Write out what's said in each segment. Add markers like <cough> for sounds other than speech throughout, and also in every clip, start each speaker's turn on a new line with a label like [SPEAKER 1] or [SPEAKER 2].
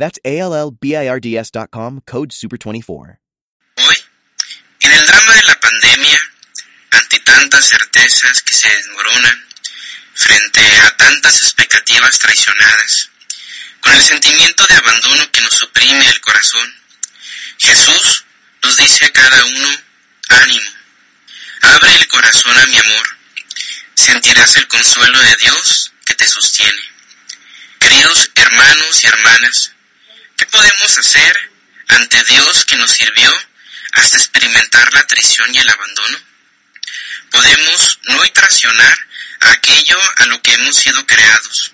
[SPEAKER 1] That's A-L-L-B-I-R-D-S.com, code SUPER24.
[SPEAKER 2] Hoy, en el drama de la pandemia, ante tantas certezas que se desmoronan, frente a tantas expectativas traicionadas, con el sentimiento de abandono que nos oprime el corazón, Jesús nos dice a cada uno, ánimo, abre el corazón a mi amor, sentirás el consuelo de Dios que te sostiene. Queridos hermanos y hermanas, ¿qué podemos hacer ante Dios que nos sirvió hasta experimentar la traición y el abandono? Podemos no traicionar aquello a lo que hemos sido creados,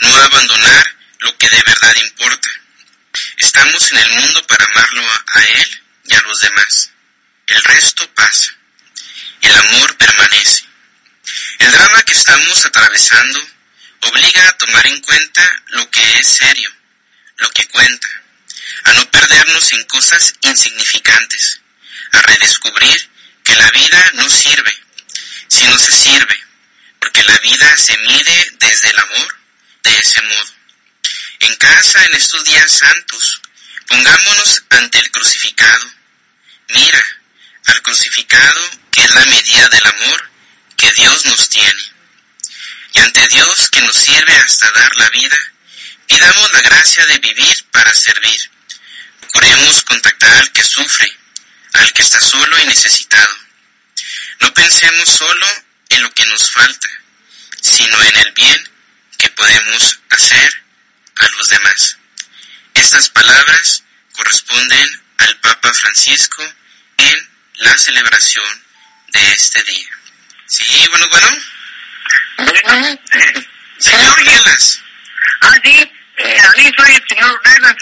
[SPEAKER 2] no abandonar lo que de verdad importa. Estamos en el mundo para amarlo a Él y a los demás. El resto pasa. El amor permanece. El drama que estamos atravesando obliga a tomar en cuenta lo que es serio, lo que cuenta, en cosas insignificantes, a redescubrir que la vida no sirve, si no se sirve, porque la vida se mide desde el amor de ese modo. En casa, en estos días santos, pongámonos ante el crucificado. Mira al crucificado que es la medida del amor que Dios nos tiene. Y ante Dios que nos sirve hasta dar la vida, pidamos la gracia de vivir para servir. Procuremos contactar al que sufre, al que está solo y necesitado. No pensemos solo en lo que nos falta, sino en el bien que podemos hacer a los demás. Estas palabras corresponden al Papa Francisco en la celebración de este día. Sí, bueno, bueno.
[SPEAKER 3] Bueno,
[SPEAKER 2] Señor Nelas,
[SPEAKER 3] ah, sí, eh, a mí soy el señor Nelas.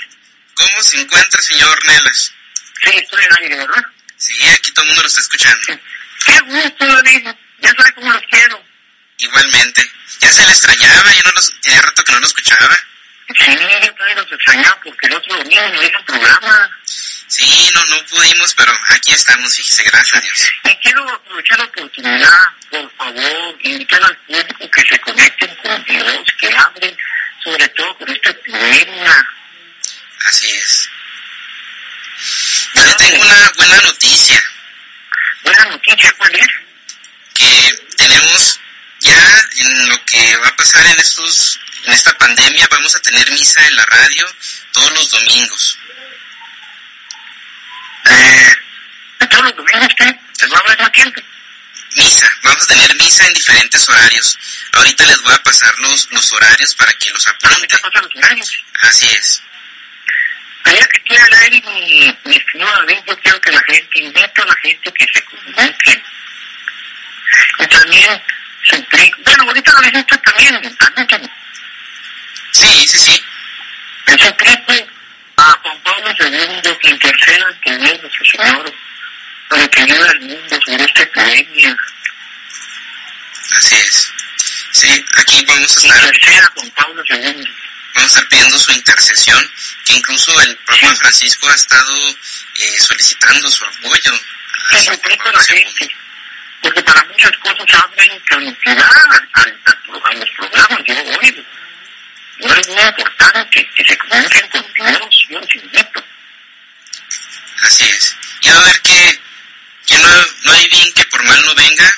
[SPEAKER 2] ¿Cómo se encuentra, señor Nelas?
[SPEAKER 3] Sí, estoy en aire, ¿verdad?
[SPEAKER 2] Sí, aquí todo el mundo lo está escuchando.
[SPEAKER 3] Qué gusto, David. Ya sabes cómo los quiero.
[SPEAKER 2] Igualmente. Ya se le extrañaba, ya no los, tenía rato que no lo escuchaba.
[SPEAKER 3] Sí, yo también los extrañaba porque el otro domingo no hice programa.
[SPEAKER 2] Sí, no, no pudimos, pero aquí estamos, fíjese, gracias a Dios.
[SPEAKER 3] Y quiero aprovechar la oportunidad, por favor, invitar al público que se conecten con Dios, que hablen sobre todo con esta epidemia.
[SPEAKER 2] Así es. Yo le tengo una buena noticia,
[SPEAKER 3] Buena noticia, ¿cuál es?
[SPEAKER 2] que tenemos ya en lo que va a pasar en estos, en esta pandemia, vamos a tener misa en la radio todos los domingos.
[SPEAKER 3] Eh, todos los domingos usted les va a hablar tiempo.
[SPEAKER 2] Misa, vamos a tener misa en diferentes horarios. Ahorita les voy a pasar los, los horarios para que los apunten.
[SPEAKER 3] los horarios.
[SPEAKER 2] Así es.
[SPEAKER 3] Ya que estoy al aire, mi, mi David, yo quiero que la gente, invito a la gente que se comunique. Y también suplico, bueno, ahorita lo necesito también, también
[SPEAKER 2] Sí, sí, sí.
[SPEAKER 3] el suplico a Juan Pablo II que interceda ante Dios nuestro Señor para que ayude al mundo sobre esta epidemia.
[SPEAKER 2] Así es. Sí, aquí vamos a estar,
[SPEAKER 3] Interceda Juan Pablo II.
[SPEAKER 2] vamos a estar pidiendo su intercesión, que incluso el Papa
[SPEAKER 3] Sí.
[SPEAKER 2] Francisco ha estado eh, solicitando su apoyo a la
[SPEAKER 3] a la gente. Porque para muchas cosas hablan cantidad a los programas, yo oigo. No es muy importante que se comuniquen con Dios, yo los invito.
[SPEAKER 2] Así es. Y a ver que, que no, no hay bien que por mal no venga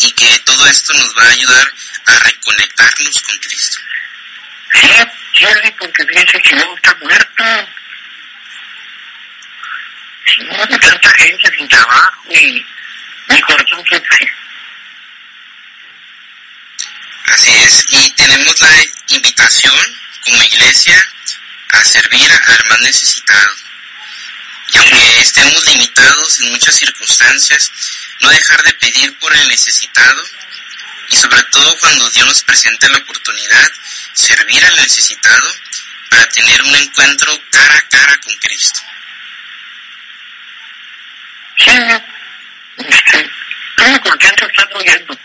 [SPEAKER 2] y que todo esto nos va a ayudar a reconectarnos con Cristo.
[SPEAKER 3] Sí, Jerry, porque fíjense que luego está muerto. Sí, tanta gente sin trabajo y mi corazón sufre.
[SPEAKER 2] Así es. Y tenemos la invitación como iglesia a servir al más necesitado. Y aunque estemos limitados en muchas circunstancias, no dejar de pedir por el necesitado y sobre todo cuando Dios nos presente la oportunidad, servir al necesitado para tener un encuentro cara a cara con Cristo
[SPEAKER 4] este, todo contento está apoyando.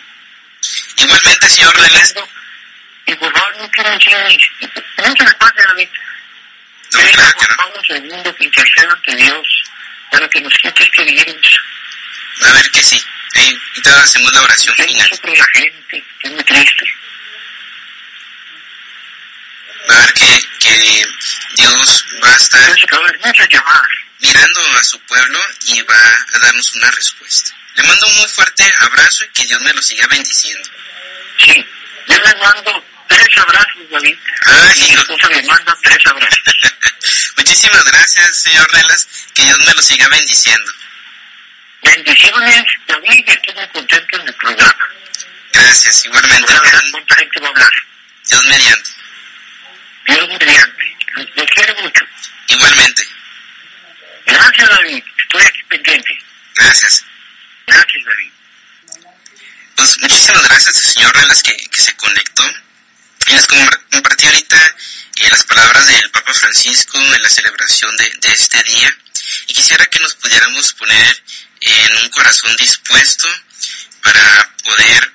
[SPEAKER 4] Igualmente, señor Delés.
[SPEAKER 3] Y por favor, no quiero decir, no se me pase a
[SPEAKER 4] mí.
[SPEAKER 3] No,
[SPEAKER 4] claro que no.
[SPEAKER 3] segundo y tercero ante Dios para que nos quite. Este
[SPEAKER 4] a ver que sí. Eh, y toda la oración final.
[SPEAKER 3] la gente, es triste.
[SPEAKER 4] A ver que, que Dios va a estar...
[SPEAKER 3] A muchas llamadas
[SPEAKER 4] mirando a su pueblo y va a darnos una respuesta. Le mando un muy fuerte abrazo y que Dios me lo siga bendiciendo.
[SPEAKER 3] Sí, yo le mando tres abrazos, David. Y mi esposa le manda tres abrazos. <laughs>
[SPEAKER 4] Muchísimas gracias, señor Relas. Que Dios me lo siga bendiciendo.
[SPEAKER 3] Bendiciones, David, estoy muy contento en el programa.
[SPEAKER 4] Gracias, igualmente.
[SPEAKER 3] Hablar.
[SPEAKER 4] Dios mediante.
[SPEAKER 3] Dios mediante. Los, los quiero mucho.
[SPEAKER 4] Igualmente.
[SPEAKER 3] Gracias, David. Estoy aquí pendiente.
[SPEAKER 4] Gracias.
[SPEAKER 3] Gracias, David.
[SPEAKER 4] Pues muchísimas gracias al señor Relas que, que se conectó. Y les com- compartí ahorita eh, las palabras del Papa Francisco en la celebración de, de este día. Y quisiera que nos pudiéramos poner en un corazón dispuesto para poder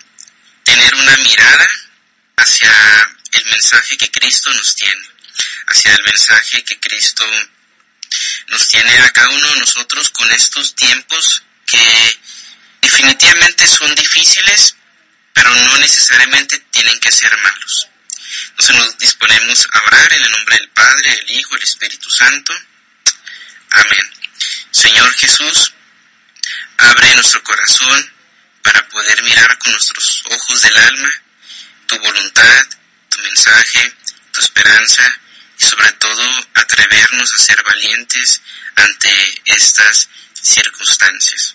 [SPEAKER 4] tener una mirada hacia el mensaje que Cristo nos tiene, hacia el mensaje que Cristo nos tiene a cada uno de nosotros con estos tiempos que definitivamente son difíciles, pero no necesariamente tienen que ser malos. Nos disponemos a orar en el nombre del Padre, del Hijo, del Espíritu Santo. Amén. Señor Jesús, abre nuestro corazón para poder mirar con nuestros ojos del alma tu voluntad, tu mensaje, tu esperanza y sobre todo atrevernos a ser valientes ante estas circunstancias.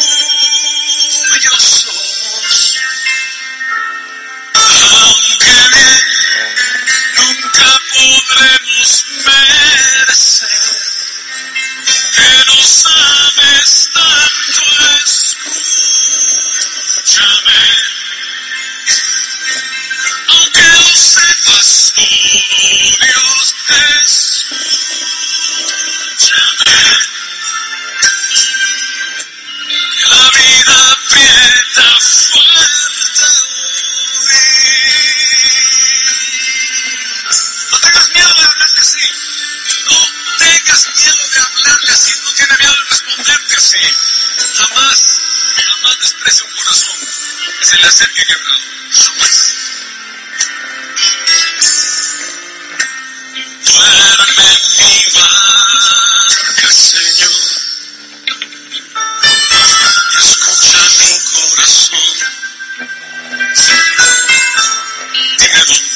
[SPEAKER 4] Amen. <laughs>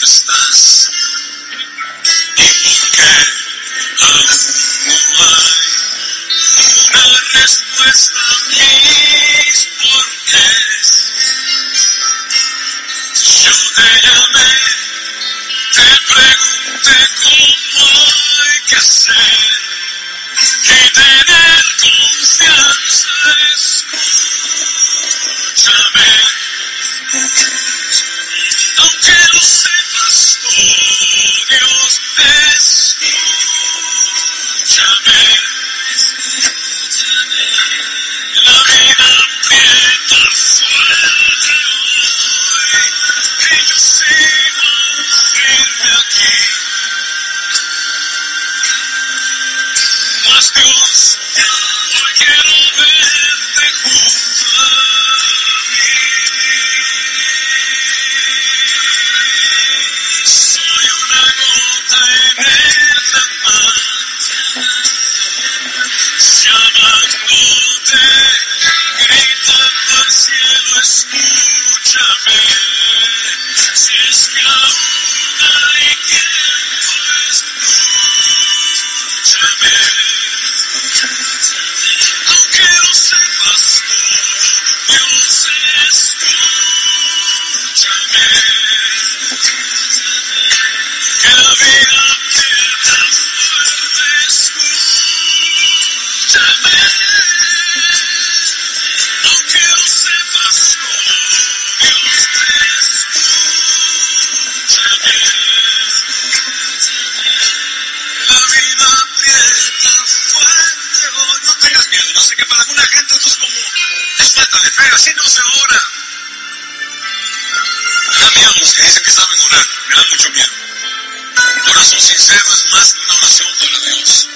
[SPEAKER 4] sincero es más que una oración para Dios.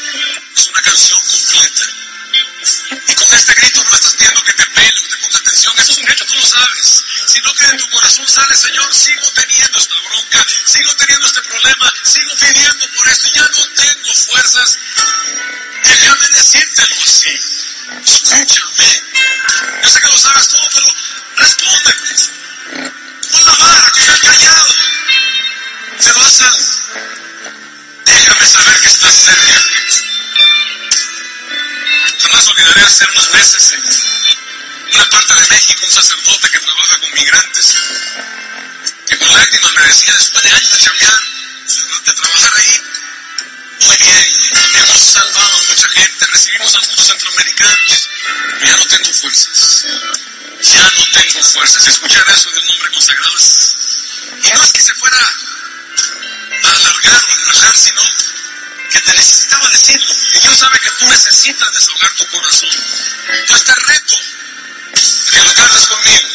[SPEAKER 4] Es una canción completa. Y con este grito no estás pidiendo que te pele, que te ponga atención, eso es un hecho, tú lo sabes. Sino que de tu corazón sale, Señor, sigo teniendo esta bronca, sigo teniendo este problema, sigo pidiendo por esto ya no tengo fuerzas. Déjame decírtelo así. Escúchame. Yo sé que lo sabes todo, pero respóndeme. Pon la vara, que estoy callado. Mucha gente, recibimos a muchos centroamericanos, pero ya no tengo fuerzas. Ya no tengo fuerzas. Escuchar eso de un hombre consagrado. Y no es que se fuera a alargar o a relajar, sino que te necesitaba decirlo. Y Dios sabe que tú necesitas desahogar tu corazón. Yo te reto que lo cantes conmigo.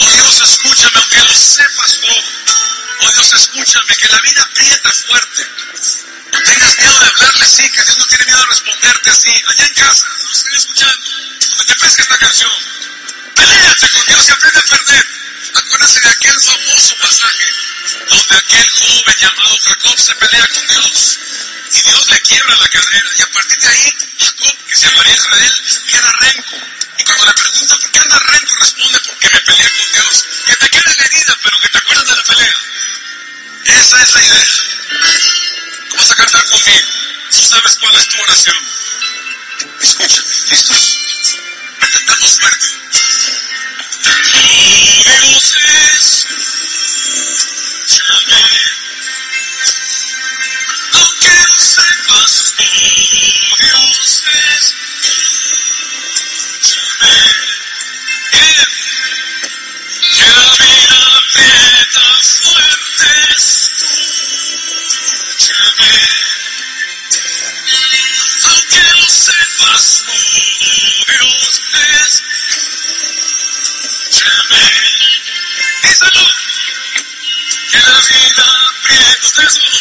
[SPEAKER 4] Oh Dios, escúchame aunque lo sepas todo. Oh Dios, escúchame que la vida aprieta fuerte. No tengas miedo de hablarle así, que Dios no tiene miedo de responderte así. Allá en casa, no estoy escuchando. Donde te pesca esta canción. Peléate con Dios y aprende a perder. Acuérdate de aquel famoso pasaje donde aquel joven llamado Jacob se pelea con Dios y Dios le quiebra la cadera y a partir de ahí Jacob, que se llamaría Israel, queda renco. Y cuando le pregunta por qué anda renco, responde porque me peleé con Dios. Que te quede la herida, pero que te acuerdes de la pelea. Esa es la idea. Vas a cantar conmigo. Tú sabes cuál es tu oración. Escúchame, ¿listos? Cantamos fuerte. Dios escúchame. Aunque no sepas, oh Dios escúchame. Bien. Que la vida aprieta fuerte, Díselo. Que la vida aprieta,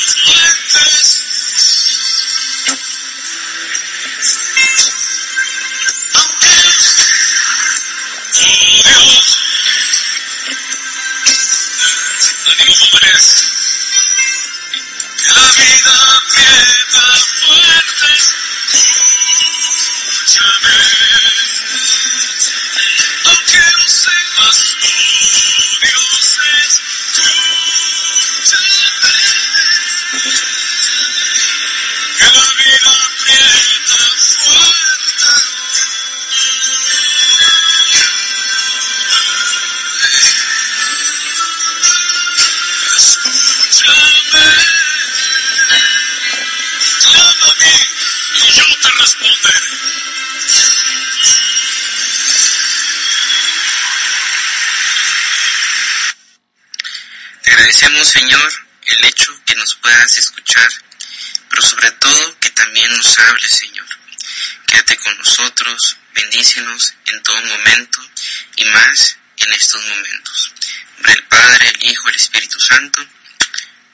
[SPEAKER 2] estos momentos. En nombre del Padre, el Hijo, el Espíritu Santo.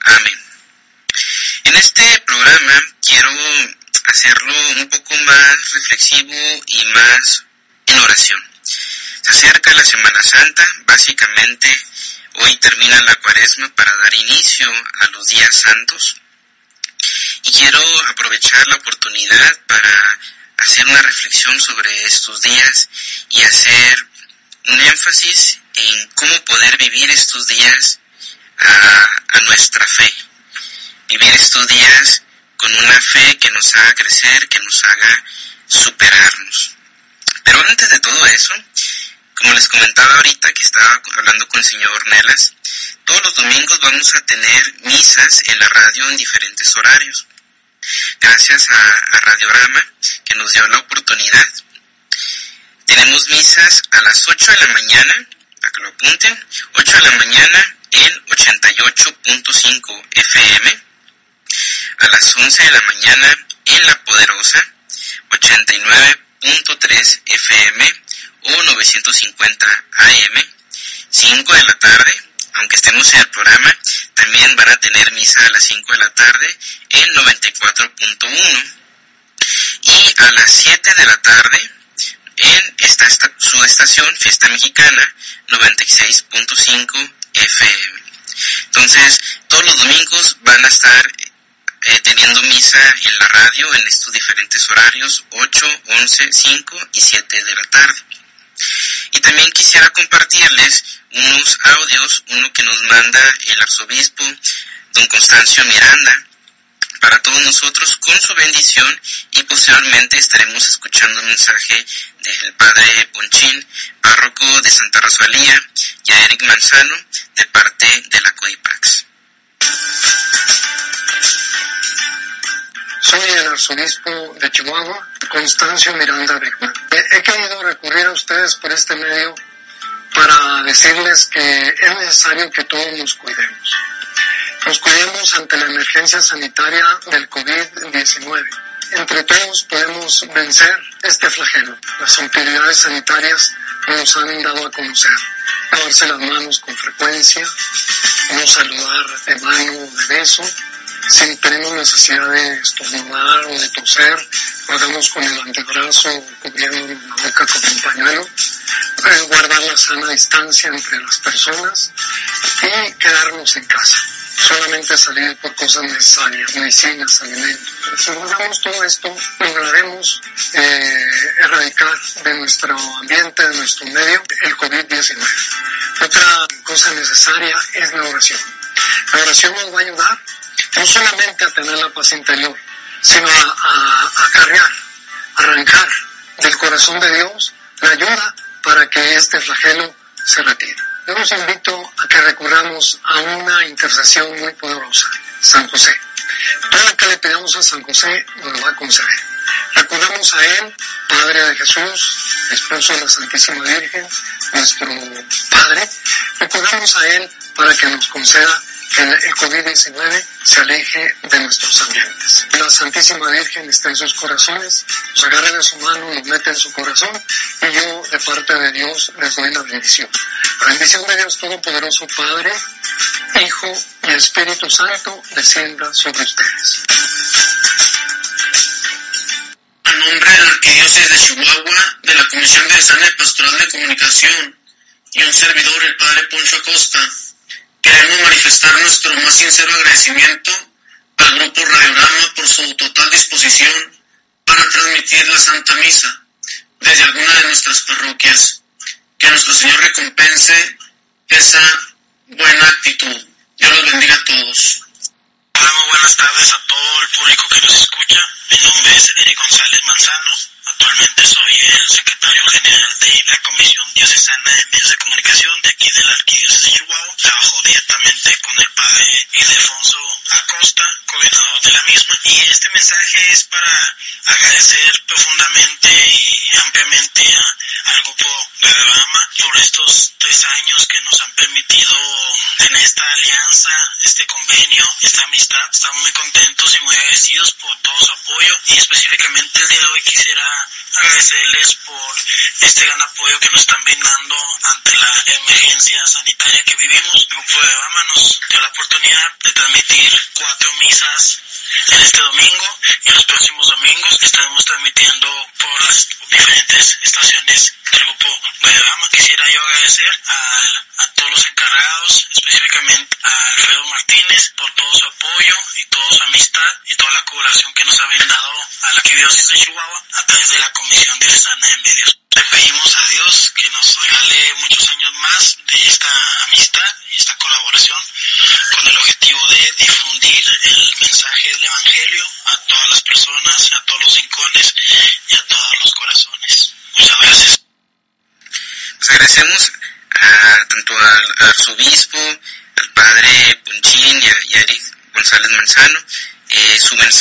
[SPEAKER 2] Amén. En este programa quiero hacerlo un poco más reflexivo y más en oración. Se acerca la Semana Santa, básicamente hoy termina la cuaresma para dar inicio a los días santos y quiero aprovechar la oportunidad para hacer una reflexión sobre estos días y hacer un énfasis en cómo poder vivir estos días a, a nuestra fe. Vivir estos días con una fe que nos haga crecer, que nos haga superarnos. Pero antes de todo eso, como les comentaba ahorita que estaba hablando con el señor Nelas, todos los domingos vamos a tener misas en la radio en diferentes horarios. Gracias a, a Radiorama que nos dio la oportunidad. Tenemos misas a las 8 de la mañana, para que lo apunten, 8 de la mañana en 88.5 FM, a las 11 de la mañana en La Poderosa, 96.3 FM o 950 AM, 5 de la tarde, aunque estemos en el programa, también van a tener misa a las 5 de la tarde en 94.1 y a las 7 de la tarde en esta, su estación Fiesta Mexicana 96.5 FM. Entonces, todos los domingos van a estar eh, teniendo misa en la radio en estos diferentes horarios 8, 11, 5 y 7 de la tarde. Y también quisiera compartirles unos audios, uno que nos manda el arzobispo don Constancio Miranda, para todos nosotros con su bendición y posteriormente estaremos escuchando un mensaje del Padre Ponchín, párroco de Santa Rosalía, y a Eric Manzano de parte de la COIPAX.
[SPEAKER 5] Soy el arzobispo de Chihuahua, Constancio Miranda Beckman. He querido recurrir a ustedes por este medio para decirles que es necesario que todos nos cuidemos nos cuidemos ante la emergencia sanitaria del COVID-19. Entre todos podemos vencer este flagelo. Las autoridades sanitarias nos han dado a conocer. Lavarse las manos con frecuencia, no saludar de mano o de beso. Si tenemos necesidad de estornudar o de toser, lo hagamos con el antebrazo cubriendo la boca con un pañuelo. Eh, guardar la sana distancia entre las personas y quedarnos en casa solamente salir por cosas necesarias, medicinas, alimentos. Si logramos todo esto, lograremos eh, erradicar de nuestro ambiente, de nuestro medio, el COVID-19. Otra cosa necesaria es la oración. La oración nos va a ayudar no solamente a tener la paz interior, sino a, a acarrear, arrancar del corazón de Dios la ayuda para que este flagelo se retire. Yo los invito a que recurramos a una intercesión muy poderosa, San José. Todo lo que le pedamos a San José nos lo va a conceder. Recordamos a Él, Padre de Jesús, esposo de la Santísima Virgen, nuestro Padre. Recordamos a Él para que nos conceda que el COVID-19 se aleje de nuestros ambientes. La Santísima Virgen está en sus corazones, nos agarre de su mano, nos mete en su corazón y yo de parte de Dios les doy la bendición. La bendición de Dios Todopoderoso Padre, Hijo y Espíritu Santo descienda sobre ustedes.
[SPEAKER 6] A nombre de la Arquidiócesis de Chihuahua, de la Comisión de Sana Pastoral de Comunicación y un servidor, el Padre Poncho Acosta, Queremos manifestar nuestro más sincero agradecimiento al Grupo Radiorama por su total disposición para transmitir la Santa Misa desde alguna de nuestras parroquias. Que nuestro Señor recompense esa buena actitud. Dios los bendiga a todos.
[SPEAKER 7] Hola, muy buenas tardes a todo el público que nos escucha. Mi nombre es Eric González Manzano. Actualmente soy el secretario general de la Comisión Diocesana de Medios de Comunicación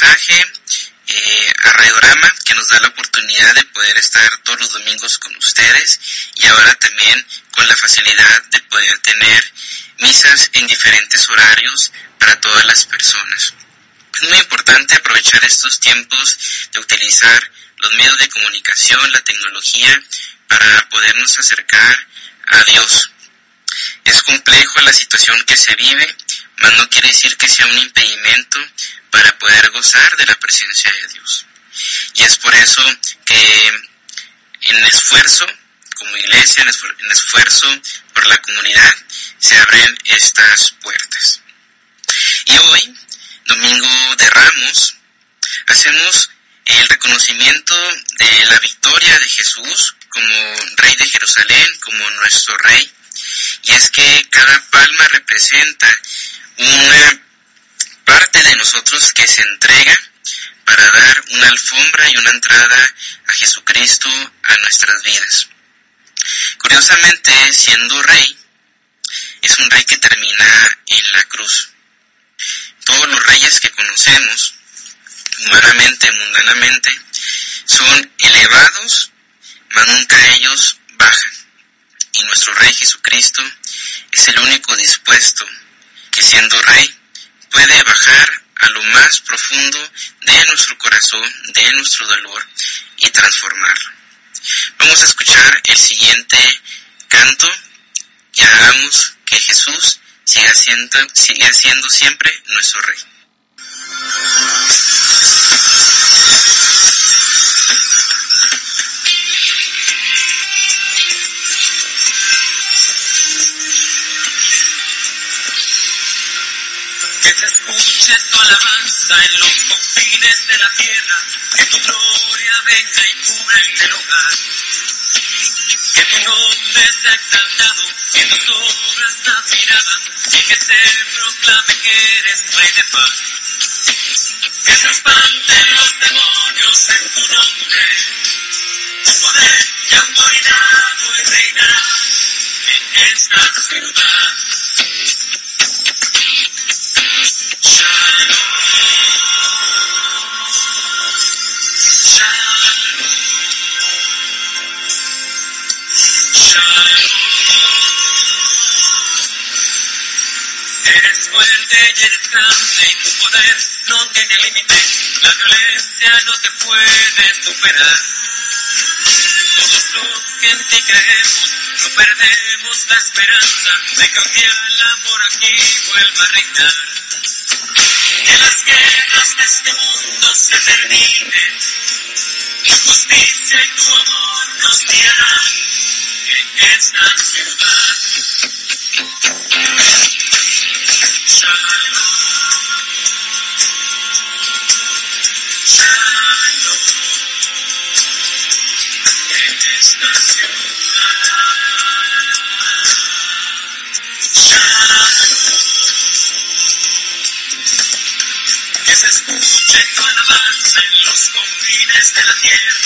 [SPEAKER 7] mensaje
[SPEAKER 2] eh, a Radiorama, que nos da la oportunidad de poder estar todos los domingos con ustedes y ahora también con la facilidad de poder tener misas en diferentes horarios para todas las personas. Es muy importante aprovechar estos tiempos de utilizar los medios de comunicación, la tecnología, para podernos acercar a Dios. Es complejo la situación que se vive, mas no quiere decir que sea un impedimento para poder gozar de la presencia de Dios. Y es por eso que en esfuerzo, como iglesia, en esfuerzo por la comunidad, se abren estas puertas. Y hoy, domingo de Ramos, hacemos el reconocimiento de la victoria de Jesús como Rey de Jerusalén, como nuestro Rey. Y es que cada palma representa una parte de nosotros que se entrega para dar una alfombra y una entrada a Jesucristo a nuestras vidas. Curiosamente, siendo rey, es un rey que termina en la cruz. Todos los reyes que conocemos, humanamente, mundanamente, son elevados, mas nunca ellos bajan. Y nuestro Rey Jesucristo es el único dispuesto que siendo Rey puede bajar a lo más profundo de nuestro corazón, de nuestro dolor y transformarlo. Vamos a escuchar el siguiente canto y hagamos que Jesús siga siendo, siga siendo siempre nuestro Rey.
[SPEAKER 8] Alabanza en los confines de la tierra, que tu gloria venga y cubra el hogar. Que tu nombre sea exaltado en tus obras admiradas y que se proclame que eres rey de paz. Que se espanten los demonios en tu nombre, tu poder y autoridad hoy reinará en esta ciudad. Fuerte y eres grande y tu poder no tiene límite. La violencia no te puede superar. Todos los que en ti creemos no perdemos la esperanza de día el amor aquí vuelva a reinar. Confines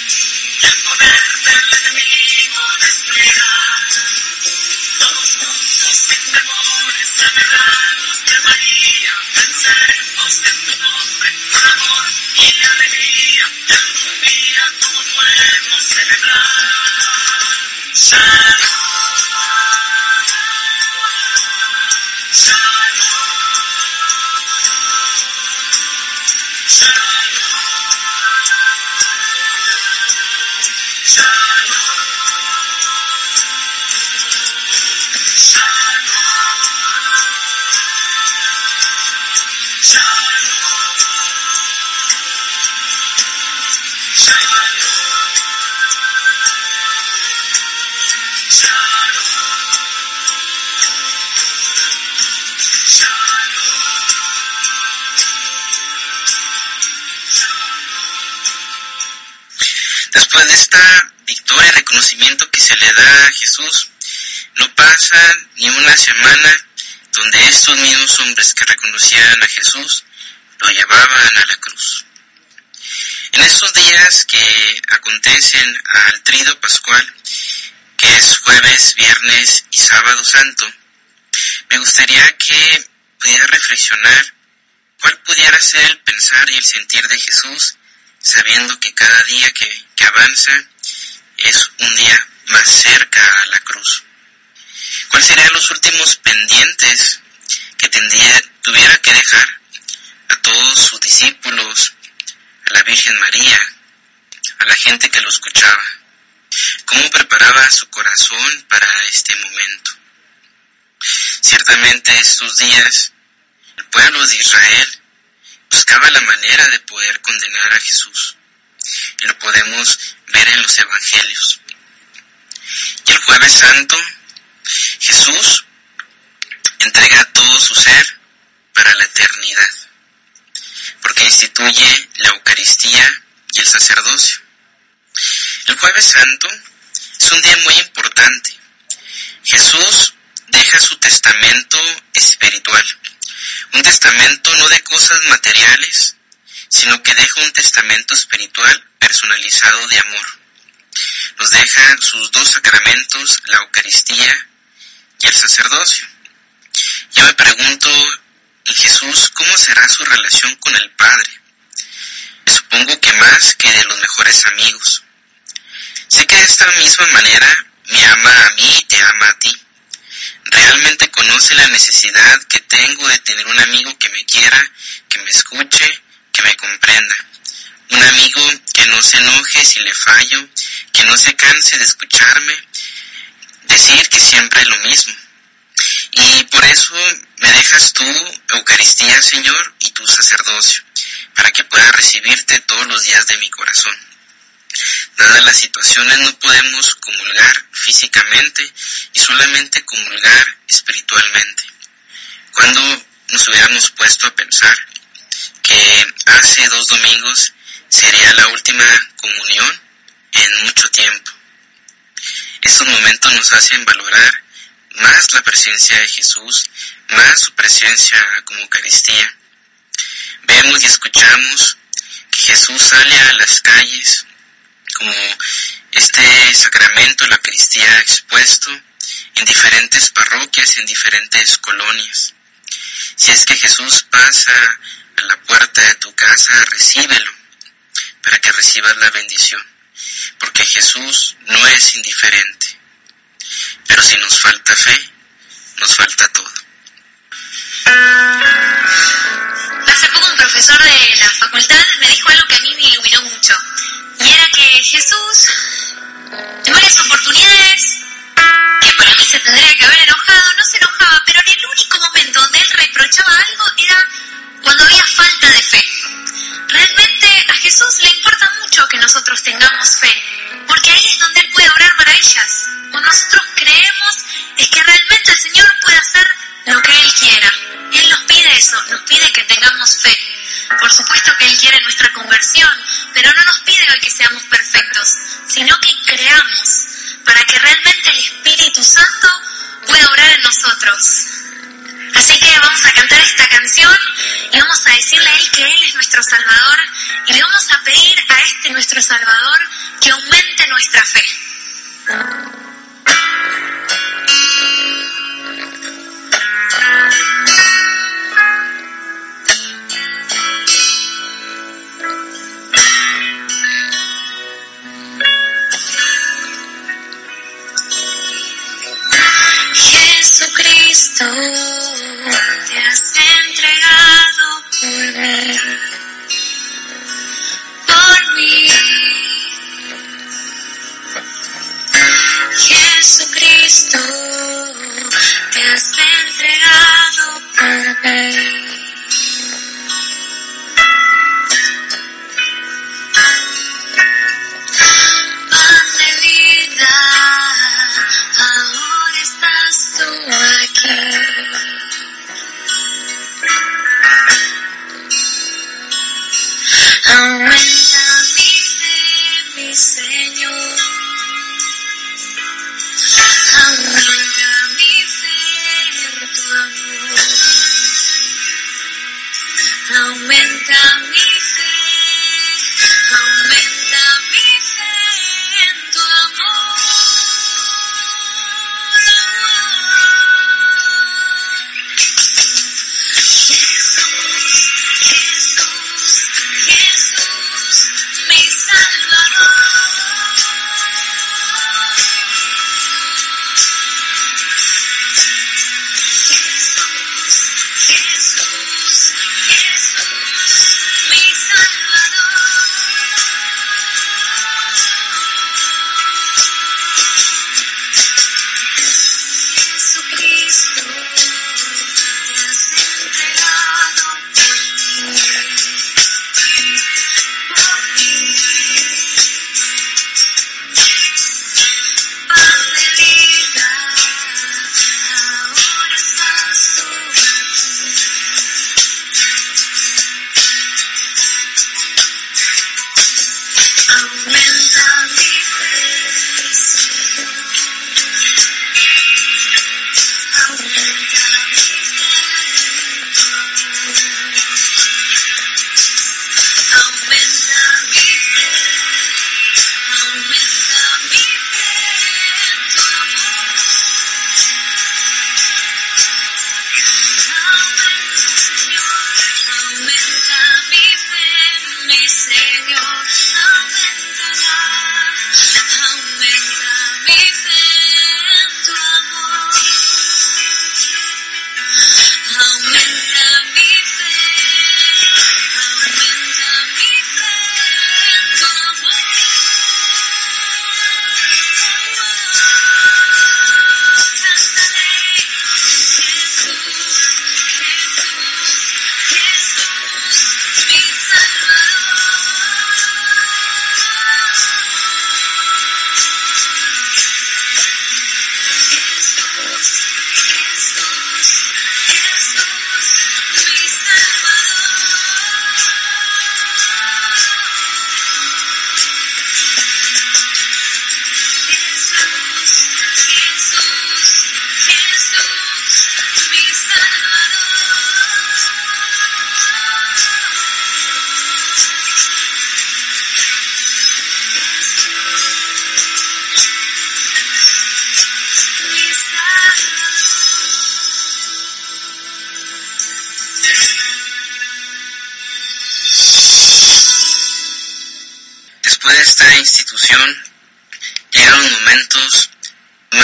[SPEAKER 2] victoria reconocimiento que se le da a Jesús, no pasa ni una semana donde estos mismos hombres que reconocían a Jesús lo llevaban a la cruz. En esos días que acontecen al trido pascual, que es jueves, viernes y sábado santo, me gustaría que pudiera reflexionar cuál pudiera ser el pensar y el sentir de Jesús, sabiendo que cada día que, que avanza es un día más cerca a la cruz. ¿Cuáles serían los últimos pendientes que tendría, tuviera que dejar a todos sus discípulos, a la Virgen María, a la gente que lo escuchaba? ¿Cómo preparaba su corazón para este momento? Ciertamente estos días el pueblo de Israel buscaba la manera de poder condenar a Jesús. Y lo podemos ver en los evangelios. Y el jueves santo, Jesús entrega todo su ser para la eternidad, porque instituye la Eucaristía y el sacerdocio. El jueves santo es un día muy importante. Jesús deja su testamento espiritual, un testamento no de cosas materiales, sino que deja un testamento espiritual personalizado de amor. Nos deja sus dos sacramentos, la Eucaristía y el sacerdocio. Yo me pregunto, ¿y Jesús cómo será su relación con el Padre? Supongo que más que de los mejores amigos. Sé que de esta misma manera me ama a mí y te ama a ti. Realmente conoce la necesidad que tengo de tener un amigo que me quiera, que me escuche, me comprenda. Un amigo que no se enoje si le fallo, que no se canse de escucharme, decir que siempre es lo mismo. Y por eso me dejas tú, Eucaristía, Señor, y tu sacerdocio, para que pueda recibirte todos los días de mi corazón. Dadas las situaciones no podemos comulgar físicamente y solamente comulgar espiritualmente. Cuando nos hubiéramos puesto a pensar que hace dos domingos sería la última comunión en mucho tiempo. Estos momentos nos hacen valorar más la presencia de Jesús, más su presencia como Eucaristía. Vemos y escuchamos que Jesús sale a las calles como este sacramento, la Eucaristía expuesto en diferentes parroquias, en diferentes colonias. Si es que Jesús pasa a la puerta de tu casa, recíbelo para que recibas la bendición, porque Jesús no es indiferente. Pero si nos falta fe, nos falta todo.
[SPEAKER 9] Hace poco un profesor de la facultad me dijo algo que a mí me iluminó mucho. Y era que Jesús, en varias oportunidades, que para mí se tendría que haber enojado, no se enojaba, pero en el único momento donde él reprochaba algo era cuando había falta de fe. Realmente a Jesús le importa mucho que nosotros tengamos fe, porque ahí es donde Él puede obrar maravillas. Cuando nosotros creemos es que realmente el Señor puede hacer lo que Él quiera. Él nos pide eso, nos pide que tengamos fe. Por supuesto que Él quiere nuestra conversión, pero no nos pide hoy que seamos perfectos, sino que creamos para que realmente el Espíritu Santo pueda obrar en nosotros. Así que vamos a cantar esta canción y vamos a decirle a Él que Él es nuestro Salvador y le vamos a pedir a este nuestro Salvador que aumente nuestra fe. Jesucristo,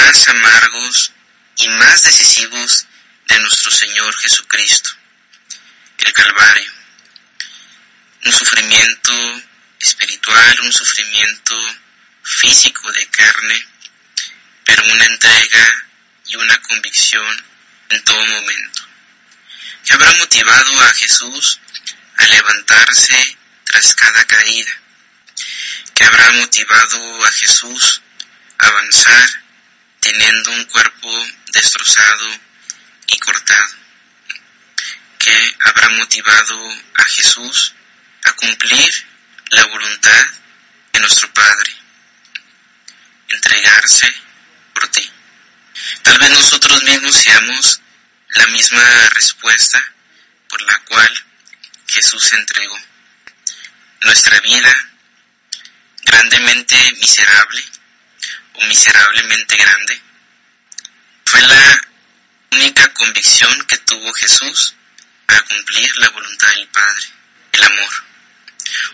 [SPEAKER 2] más amargos y más decisivos de nuestro Señor Jesucristo, el Calvario. Un sufrimiento espiritual, un sufrimiento físico de carne, pero una entrega y una convicción en todo momento, que habrá motivado a Jesús a levantarse tras cada caída, que habrá motivado a Jesús a avanzar teniendo un cuerpo destrozado y cortado, que habrá motivado a Jesús a cumplir la voluntad de nuestro Padre, entregarse por ti. Tal vez nosotros mismos seamos la misma respuesta por la cual Jesús se entregó. Nuestra vida, grandemente miserable o miserablemente grande, fue la única convicción que tuvo Jesús para cumplir la voluntad del Padre, el amor.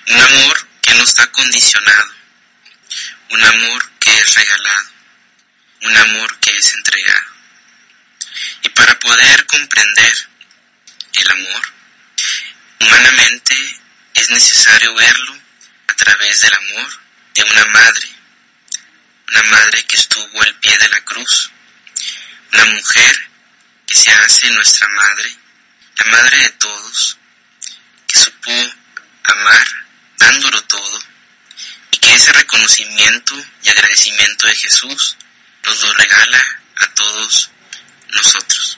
[SPEAKER 2] Un amor que no está condicionado, un amor que es regalado, un amor que es entregado. Y para poder comprender el amor, humanamente es necesario verlo a través del amor de una madre, una madre que estuvo al pie de la cruz, una mujer que se hace nuestra madre, la madre de todos, que supo amar dándolo todo y que ese reconocimiento y agradecimiento de Jesús nos lo regala a todos nosotros.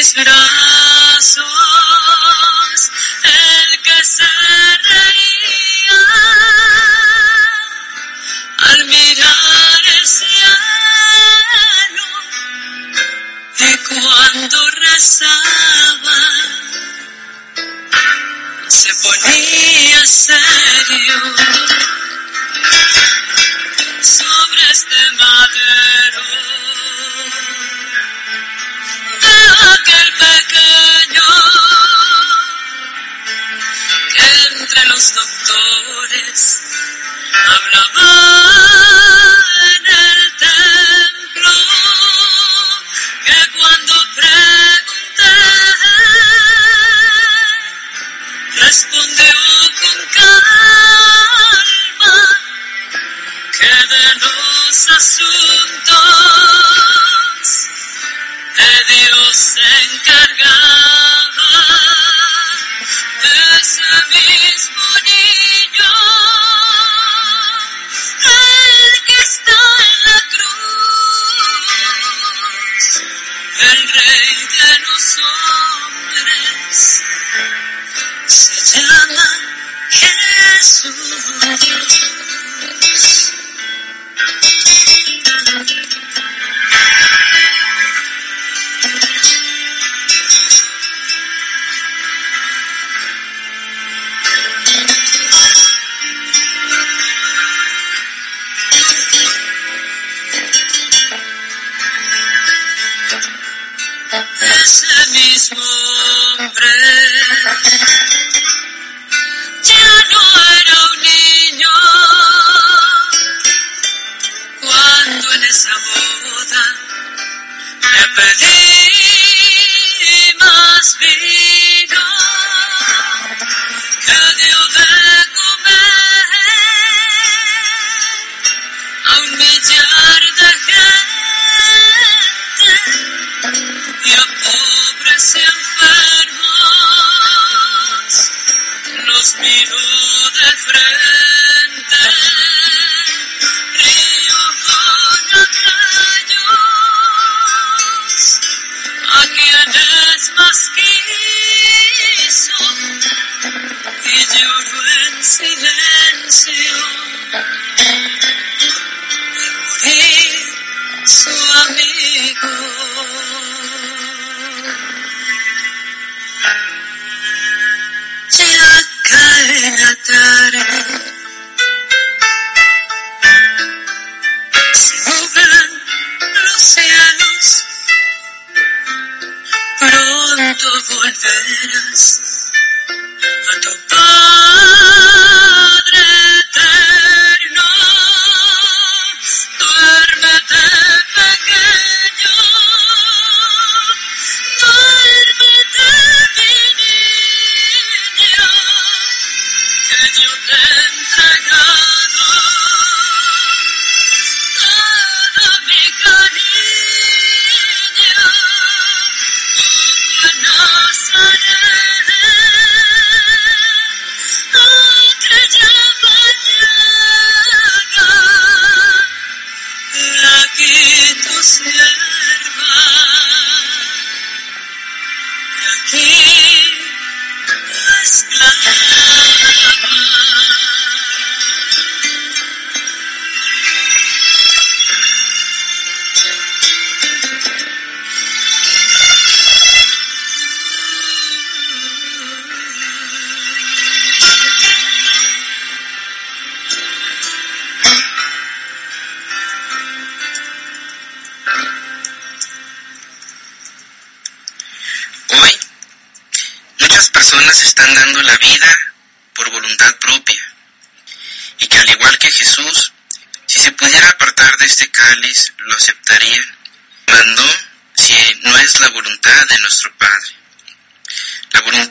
[SPEAKER 8] en
[SPEAKER 2] Peace.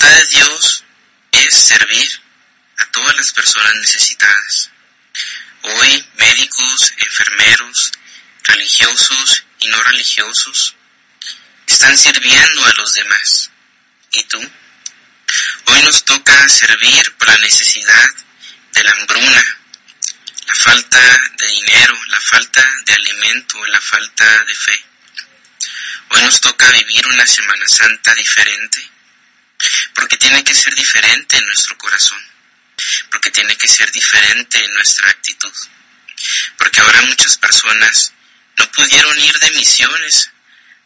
[SPEAKER 2] Voluntad de Dios es servir a todas las personas necesitadas. Hoy, médicos, enfermeros, religiosos y no religiosos, están sirviendo a los demás. ¿Y tú? Hoy nos toca servir por la necesidad de la hambruna, la falta de dinero, la falta de alimento, la falta de fe. Hoy nos toca vivir una Semana Santa diferente, porque tiene que ser diferente en nuestro corazón, porque tiene que ser diferente en nuestra actitud, porque ahora muchas personas no pudieron ir de misiones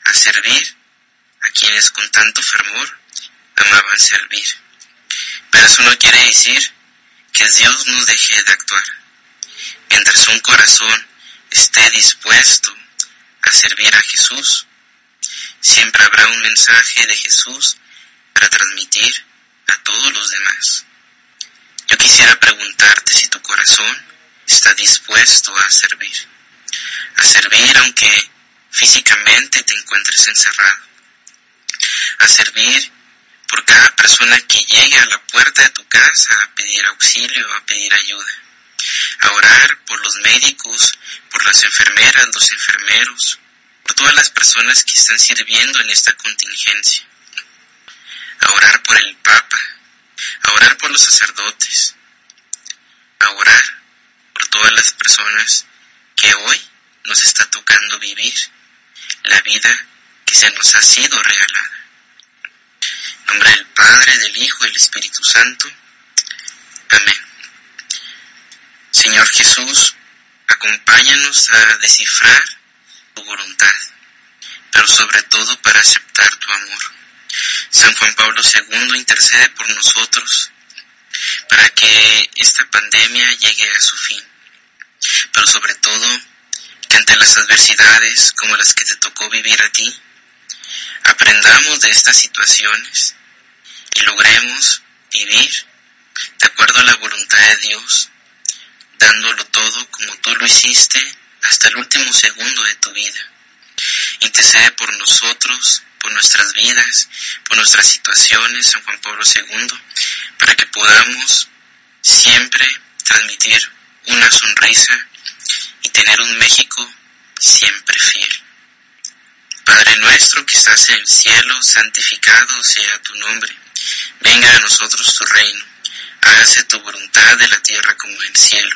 [SPEAKER 2] a servir a quienes con tanto fervor amaban servir. Pero eso no quiere decir que Dios nos deje de actuar. Mientras un corazón esté dispuesto a servir a Jesús, siempre habrá un mensaje de Jesús para transmitir a todos los demás. Yo quisiera preguntarte si tu corazón está dispuesto a servir. A servir aunque físicamente te encuentres encerrado. A servir por cada persona que llegue a la puerta de tu casa a pedir auxilio, a pedir ayuda. A orar por los médicos, por las enfermeras, los enfermeros, por todas las personas que están sirviendo en esta contingencia. A orar por el Papa, a orar por los sacerdotes, a orar por todas las personas que hoy nos está tocando vivir la vida que se nos ha sido regalada. En nombre del Padre, del Hijo y del Espíritu Santo. Amén. Señor Jesús, acompáñanos a descifrar tu voluntad, pero sobre todo para aceptar tu amor. San Juan Pablo II intercede por nosotros para que esta pandemia llegue a su fin, pero sobre todo que ante las adversidades como las que te tocó vivir a ti, aprendamos de estas situaciones y logremos vivir de acuerdo a la voluntad de Dios, dándolo todo como tú lo hiciste hasta el último segundo de tu vida. Intercede por nosotros, por nuestras vidas, por nuestras situaciones, San Juan Pablo II, para que podamos siempre transmitir una sonrisa y tener un México siempre fiel. Padre nuestro que estás en el cielo, santificado sea tu nombre. Venga a nosotros tu reino. hágase tu voluntad de la tierra como en el cielo.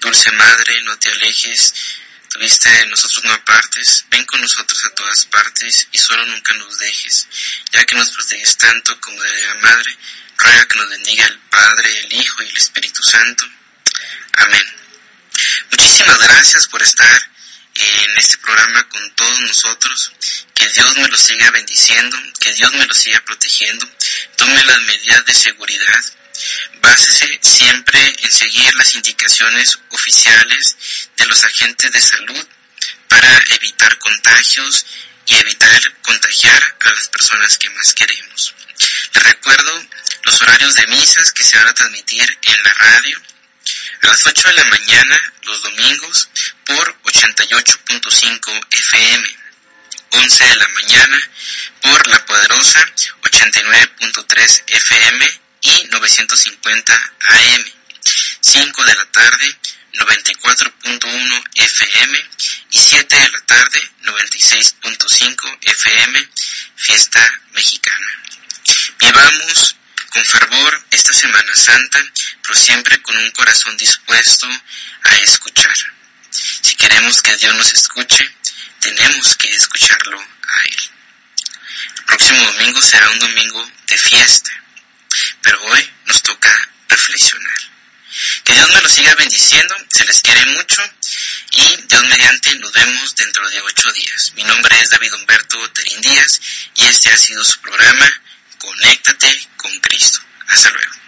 [SPEAKER 2] Dulce Madre, no te alejes, tuviste de nosotros no apartes, ven con nosotros a todas partes y solo nunca nos dejes, ya que nos proteges tanto como de la Madre, ruega que nos bendiga el Padre, el Hijo y el Espíritu Santo. Amén. Muchísimas gracias por estar en este programa con todos nosotros. Que Dios me lo siga bendiciendo, que Dios me lo siga protegiendo. Tome las medidas de seguridad. Básese siempre en seguir las indicaciones oficiales de los agentes de salud para evitar contagios y evitar contagiar a las personas que más queremos. Les recuerdo los horarios de misas que se van a transmitir en la radio a las 8 de la mañana los domingos por 88.5 FM, 11 de la mañana por La Poderosa 89.3 FM y 950 AM, 5 de la tarde 94.1 FM y 7 de la tarde 96.5 FM, Fiesta Mexicana. Vivamos con fervor esta Semana Santa, pero siempre con un corazón dispuesto a escuchar. Si queremos que Dios nos escuche, tenemos que escucharlo a Él. El próximo domingo será un domingo de fiesta, pero hoy nos toca reflexionar. Que Dios me lo siga bendiciendo, se les quiere mucho y Dios mediante nos vemos dentro de ocho días. Mi nombre es David Humberto Terín Díaz y este ha sido su programa Conéctate con Cristo. Hasta luego.